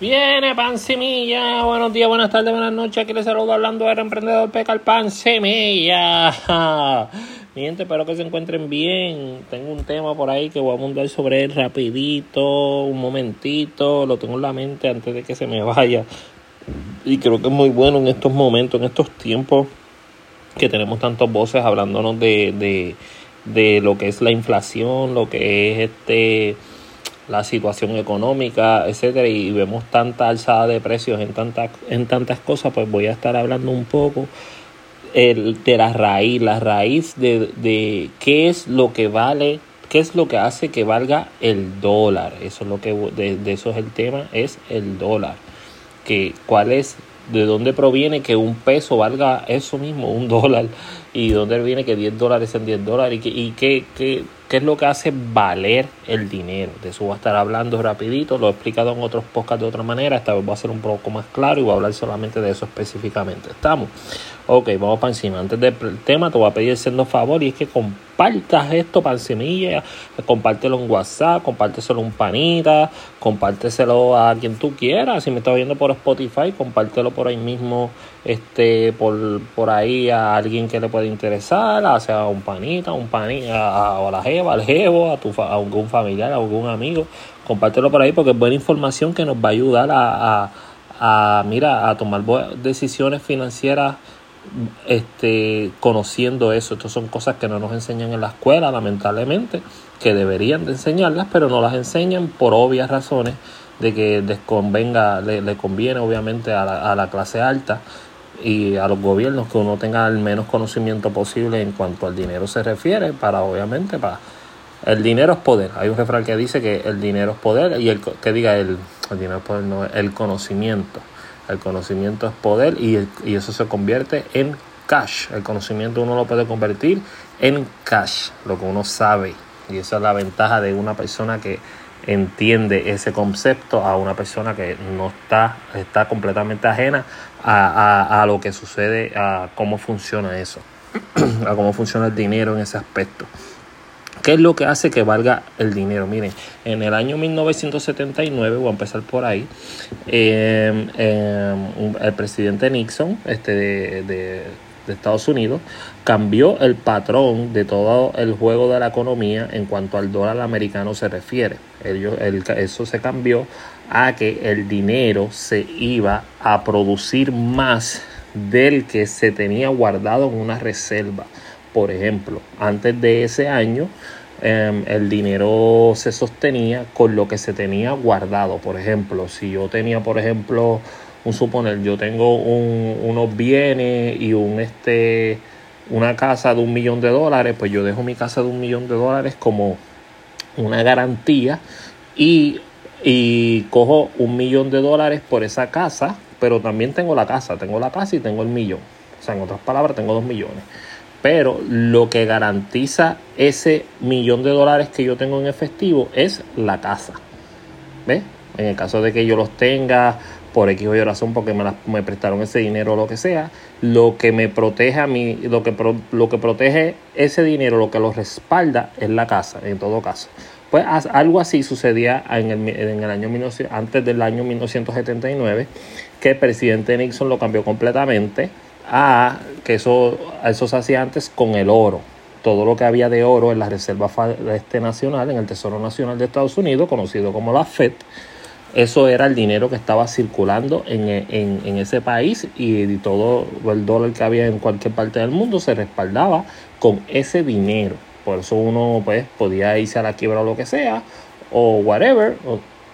Viene pan semilla, buenos días, buenas tardes, buenas noches. Aquí les saludo hablando del emprendedor Peca el pan semilla. Mi gente, espero que se encuentren bien. Tengo un tema por ahí que voy a abundar sobre él rapidito, un momentito. Lo tengo en la mente antes de que se me vaya. Y creo que es muy bueno en estos momentos, en estos tiempos que tenemos tantas voces hablándonos de, de, de lo que es la inflación, lo que es este la situación económica, etcétera, y vemos tanta alzada de precios en tantas en tantas cosas, pues voy a estar hablando un poco el, de la raíz, la raíz de, de qué es lo que vale, qué es lo que hace que valga el dólar. Eso es lo que de, eso es el tema, es el dólar. Que cuál es de dónde proviene que un peso valga eso mismo, un dólar, y de dónde viene que 10 dólares sean 10 dólares, y, que, y qué, qué, qué es lo que hace valer el dinero. De eso voy a estar hablando rapidito, lo he explicado en otros podcasts de otra manera, esta vez voy a ser un poco más claro y voy a hablar solamente de eso específicamente. ¿Estamos? Ok, vamos para encima. Antes del tema te voy a pedir siendo favor y es que compartas esto para semilla, compártelo en WhatsApp, compárteselo un panita, compárteselo a quien tú quieras. Si me estás viendo por Spotify, compártelo por ahí mismo, este, por, por ahí a alguien que le pueda interesar, a sea un panita, un panita, a, la jeva, al jevo, a, tu, a algún familiar, a algún amigo. Compártelo por ahí porque es buena información que nos va a ayudar a, a, a mira, a tomar decisiones financieras este, conociendo eso. Estas son cosas que no nos enseñan en la escuela, lamentablemente, que deberían de enseñarlas, pero no las enseñan por obvias razones de que les convenga, le, conviene obviamente a la, a la, clase alta y a los gobiernos que uno tenga el menos conocimiento posible en cuanto al dinero se refiere, para obviamente para el dinero es poder. Hay un refrán que dice que el dinero es poder y el que diga el, el dinero es poder, no, el conocimiento. El conocimiento es poder y, y, eso se convierte en cash. El conocimiento uno lo puede convertir en cash, lo que uno sabe. Y esa es la ventaja de una persona que entiende ese concepto a una persona que no está, está completamente ajena a, a, a lo que sucede, a cómo funciona eso, a cómo funciona el dinero en ese aspecto. ¿Qué es lo que hace que valga el dinero? Miren, en el año 1979, voy a empezar por ahí, eh, eh, el presidente Nixon este de, de, de, Estados Unidos cambió el patrón de todo el juego de la economía en cuanto al dólar americano se refiere. Ellos, el, eso se cambió a que el dinero se iba a producir más del que se tenía guardado en una reserva. Por ejemplo, antes de ese año, eh, el dinero se sostenía con lo que se tenía guardado. Por ejemplo, si yo tenía, por ejemplo, un suponer, yo tengo un, unos bienes y un este una casa de un millón de dólares, pues yo dejo mi casa de un millón de dólares como una garantía y, y cojo un millón de dólares por esa casa, pero también tengo la casa, tengo la casa y tengo el millón. O sea, en otras palabras, tengo dos millones pero lo que garantiza ese millón de dólares que yo tengo en efectivo es la casa. ¿Ves? En el caso de que yo los tenga por X o Y razón porque me, la, me prestaron ese dinero o lo que sea, lo que me protege a mí, lo que, lo que protege ese dinero, lo que lo respalda es la casa, en todo caso. Pues algo así sucedía en el, en el año antes del año 1979, que el presidente Nixon lo cambió completamente a que eso, se hacía antes con el oro. Todo lo que había de oro en la Reserva este Nacional, en el Tesoro Nacional de Estados Unidos, conocido como la FED, eso era el dinero que estaba circulando en, en, en ese país y, todo el dólar que había en cualquier parte del mundo se respaldaba con ese dinero. Por eso uno pues podía irse a la quiebra o lo que sea, o whatever,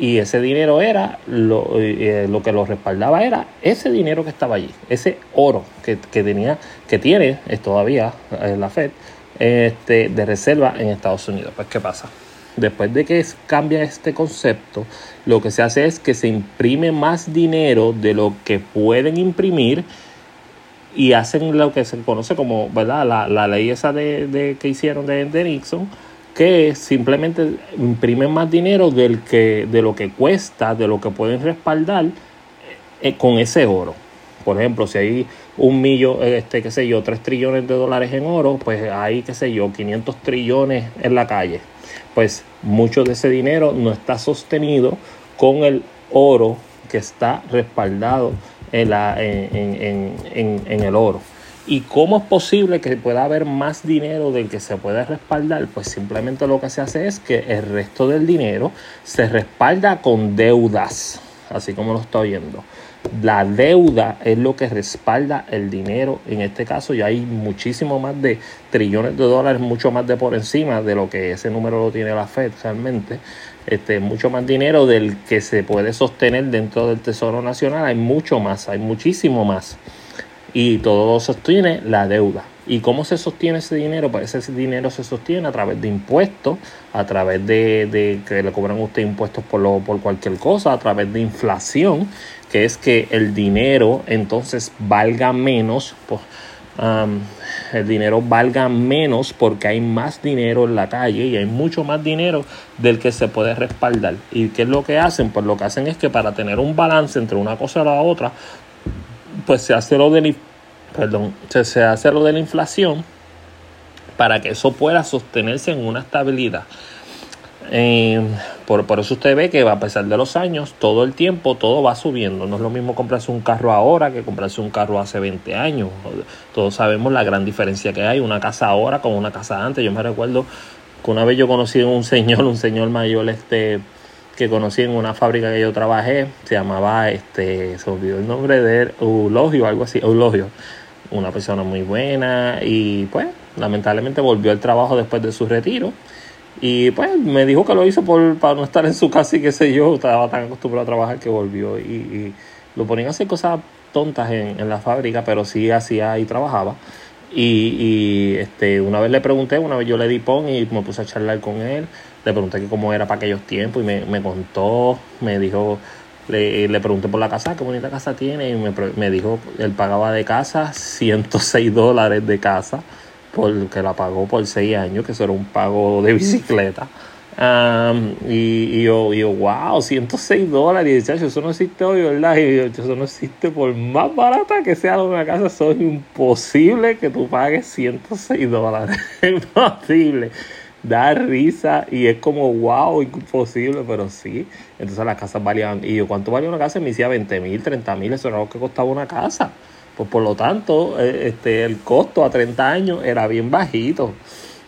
y ese dinero era lo, eh, lo, que lo respaldaba era ese dinero que estaba allí ese oro que, que tenía que tiene es todavía eh, la Fed este, de reserva en Estados Unidos. Pues qué pasa después de que cambia este concepto lo que se hace es que se imprime más dinero de lo que pueden imprimir y hacen lo que se conoce como verdad la, la ley esa de, de que hicieron de, de Nixon que simplemente imprimen más dinero del que, de lo que cuesta, de lo que pueden respaldar eh, con ese oro. Por ejemplo, si hay un millón, este, qué sé yo, 3 trillones de dólares en oro, pues hay, qué sé yo, 500 trillones en la calle. Pues mucho de ese dinero no está sostenido con el oro que está respaldado en, la, en, en, en el oro. ¿Y cómo es posible que pueda haber más dinero del que se puede respaldar? Pues simplemente lo que se hace es que el resto del dinero se respalda con deudas, así como lo está oyendo. La deuda es lo que respalda el dinero. En este caso ya hay muchísimo más de trillones de dólares, mucho más de por encima de lo que ese número lo tiene la Fed realmente. Este, mucho más dinero del que se puede sostener dentro del Tesoro Nacional. Hay mucho más, hay muchísimo más. Y todo sostiene la deuda. ¿Y cómo se sostiene ese dinero? Pues ese dinero se sostiene a través de impuestos, a través de, que le cobran a usted impuestos por, lo, por cualquier cosa, a través de inflación que es que el dinero entonces valga menos, pues, el dinero valga menos porque hay más dinero en la calle y hay mucho más dinero del que se puede respaldar. ¿Y qué es lo que hacen? Pues lo que hacen es que para tener un balance entre una cosa y la otra, pues se hace lo de, perdón, se hace lo de la inflación para que eso pueda sostenerse en una estabilidad. Eh, por, por, eso usted ve que a pesar de los años, todo el tiempo, todo va subiendo. No es lo mismo comprarse un carro ahora que comprarse un carro hace 20 años. Todos sabemos la gran diferencia que hay, una casa ahora con una casa antes. Yo me recuerdo que una vez yo conocí a un señor, un señor mayor este que conocí en una fábrica que yo trabajé, se llamaba, este, se olvidó el nombre de él, Eulogio, algo así, Eulogio. Una persona muy buena y pues lamentablemente volvió al trabajo después de su retiro y pues me dijo que lo hizo por, para no estar en su casa y qué sé yo, estaba tan acostumbrado a trabajar que volvió y, lo ponían a hacer cosas tontas en, la fábrica, pero sí hacía y trabajaba. Y, y, este, una vez le pregunté, una vez yo le di pon y me puse a charlar con él, le pregunté que cómo era para aquellos tiempos y me, me contó, me dijo, le, le, pregunté por la casa, qué bonita casa tiene y me, me dijo, él pagaba de casa 106 dólares de casa porque la pagó por seis años, que eso era un pago de bicicleta. y, yo, yo, wow, 106 dólares. Y eso no existe hoy, ¿verdad? Y yo, eso no existe por más barata que sea una casa. Eso es imposible que tú pagues 106 dólares. imposible. Da risa y es como, wow, imposible, pero sí. Entonces las casas valían. Y yo, ¿cuánto valía una casa? me decía 20 mil, 30 mil. Eso era lo que costaba una casa. Pues por lo tanto, eh, este, el costo a 30 años era bien bajito.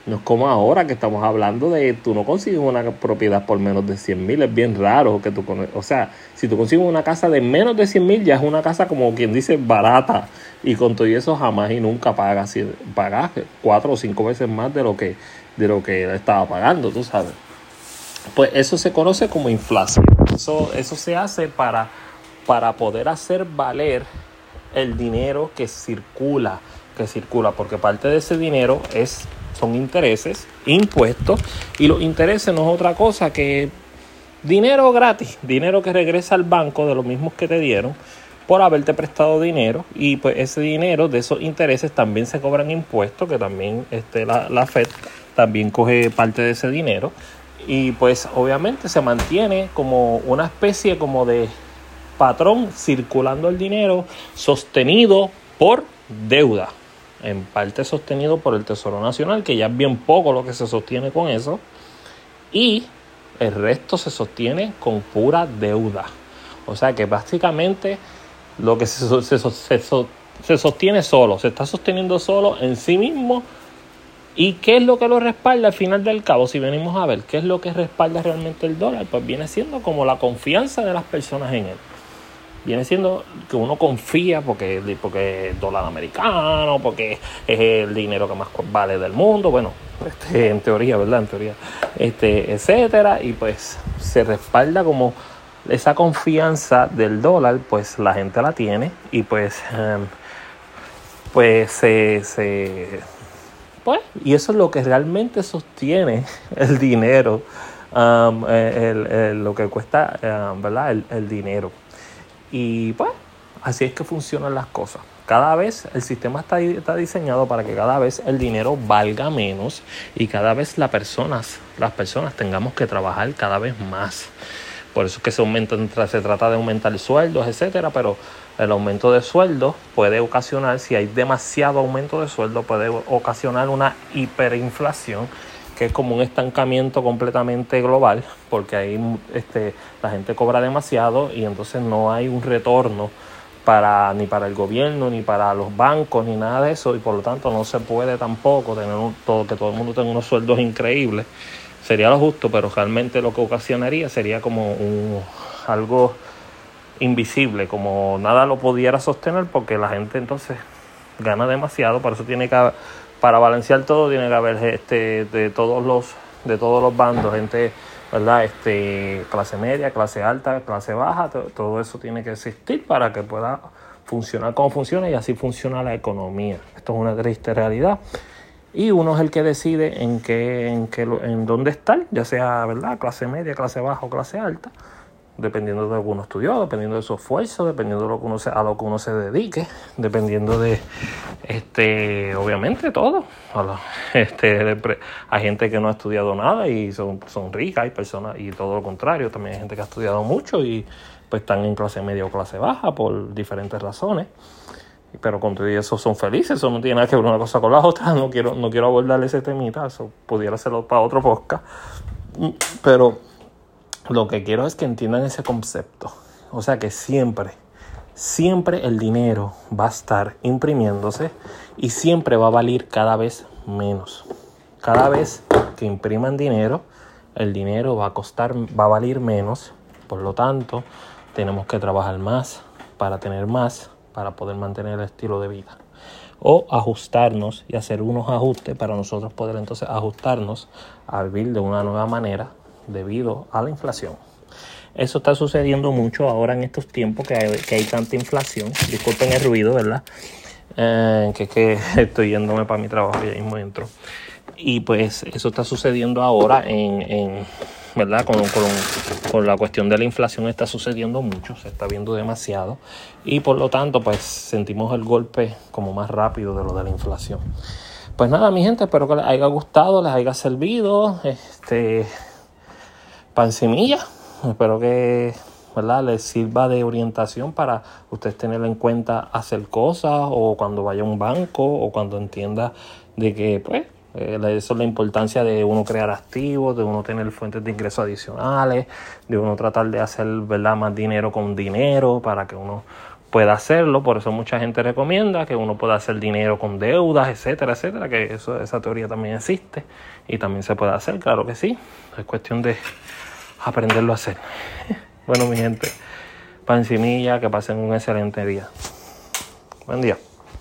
No es como ahora que estamos hablando de tú no consigues una propiedad por menos de 100 mil, es bien raro que tú, o sea, si tú consigues una casa de menos de 100 mil ya es una casa como quien dice barata y con todo eso jamás y nunca pagas, pagas cuatro o cinco veces más de lo que de lo que estaba pagando, tú sabes. Pues eso se conoce como inflación. Eso, eso se hace para, para poder hacer valer el dinero que circula, que circula, porque parte de ese dinero es, son intereses, impuestos, y los intereses no es otra cosa que dinero gratis, dinero que regresa al banco de los mismos que te dieron por haberte prestado dinero y pues ese dinero de esos intereses también se cobran impuestos que también este, la, la Fed también coge parte de ese dinero y pues obviamente se mantiene como una especie como de patrón circulando el dinero sostenido por deuda, en parte sostenido por el Tesoro Nacional, que ya es bien poco lo que se sostiene con eso, y el resto se sostiene con pura deuda. O sea que básicamente lo que se, se sostiene solo, se está sosteniendo solo en sí mismo. ¿Y qué es lo que lo respalda al final del cabo? Si venimos a ver qué es lo que respalda realmente el dólar, pues viene siendo como la confianza de las personas en él viene siendo que uno confía porque, porque es dólar americano, porque es el dinero que más vale del mundo, bueno, este, en teoría, ¿verdad? En teoría, este, etcétera, y pues se respalda como esa confianza del dólar, pues la gente la tiene y pues, em, pues se, se, pues, y eso es lo que realmente sostiene el dinero, um, el, lo que cuesta, um, ¿verdad? el dinero. Y pues así es que funcionan las cosas. Cada vez el sistema está, está diseñado para que cada vez el dinero valga menos y cada vez las personas, las personas tengamos que trabajar cada vez más. Por eso es que se, aumenta, se trata de aumentar sueldos, etcétera, pero el aumento de sueldos puede ocasionar, si hay demasiado aumento de sueldo, puede ocasionar una hiperinflación que es como un estancamiento completamente global, porque ahí este, la gente cobra demasiado y entonces no hay un retorno para ni para el gobierno ni para los bancos ni nada de eso y por lo tanto no se puede tampoco tener todo que todo el mundo tenga unos sueldos increíbles. Sería lo justo pero realmente lo que ocasionaría sería como un algo invisible como nada lo pudiera sostener porque la gente entonces gana demasiado por eso tiene que para balancear todo tiene que haber este de todos los de todos los bandos gente ¿verdad? Este, clase media, clase alta, clase baja, todo eso tiene que existir para que pueda funcionar como funciona y así funciona la economía. Esto es una triste realidad. Y uno es el que decide en qué, en qué, en dónde estar, ya sea, ¿verdad? Clase media, clase baja o clase alta dependiendo de lo que uno estudió, dependiendo de su esfuerzo, dependiendo de lo que uno se, a lo que uno se dedique, dependiendo de, este, obviamente todo. Este, hay gente que no ha estudiado nada y son, son ricas, hay personas, y todo lo contrario, también hay gente que ha estudiado mucho y pues están en clase media o clase baja por diferentes razones. Pero con todo eso son felices, eso no tiene nada que ver una cosa con la otra, no quiero, no quiero abordar ese temita, eso pudiera hacerlo para otro podcast. Pero lo que quiero es que entiendan ese concepto. O sea que siempre, siempre el dinero va a estar imprimiéndose y siempre va a valer cada vez menos. Cada vez que impriman dinero, el dinero va a costar, va a valer menos. Por lo tanto, tenemos que trabajar más para tener más, para poder mantener el estilo de vida. O ajustarnos y hacer unos ajustes para nosotros poder entonces ajustarnos a vivir de una nueva manera debido a la inflación. Eso está sucediendo mucho ahora en estos tiempos que hay, que hay tanta inflación. Disculpen el ruido, ¿verdad? Eh, que que estoy yéndome para mi trabajo y ahí mismo entro. Y pues eso está sucediendo ahora en, en ¿verdad? Con, con, con, la cuestión de la inflación está sucediendo mucho, se está viendo demasiado y por lo tanto pues sentimos el golpe como más rápido de lo de la inflación. Pues nada, mi gente, espero que les haya gustado, les haya servido. Este, pan semilla. Espero que ¿verdad? les sirva de orientación para ustedes tener en cuenta hacer cosas o cuando vaya a un banco o cuando entienda de que pues eh, eso es la importancia de uno crear activos, de uno tener fuentes de ingresos adicionales, de uno tratar de hacer ¿verdad? más dinero con dinero para que uno pueda hacerlo. Por eso mucha gente recomienda que uno pueda hacer dinero con deudas, etcétera, etcétera, que eso, esa teoría también existe y también se puede hacer, claro que sí. Es cuestión de aprenderlo a hacer. Bueno, mi gente, pan que pasen un excelente día. Buen día.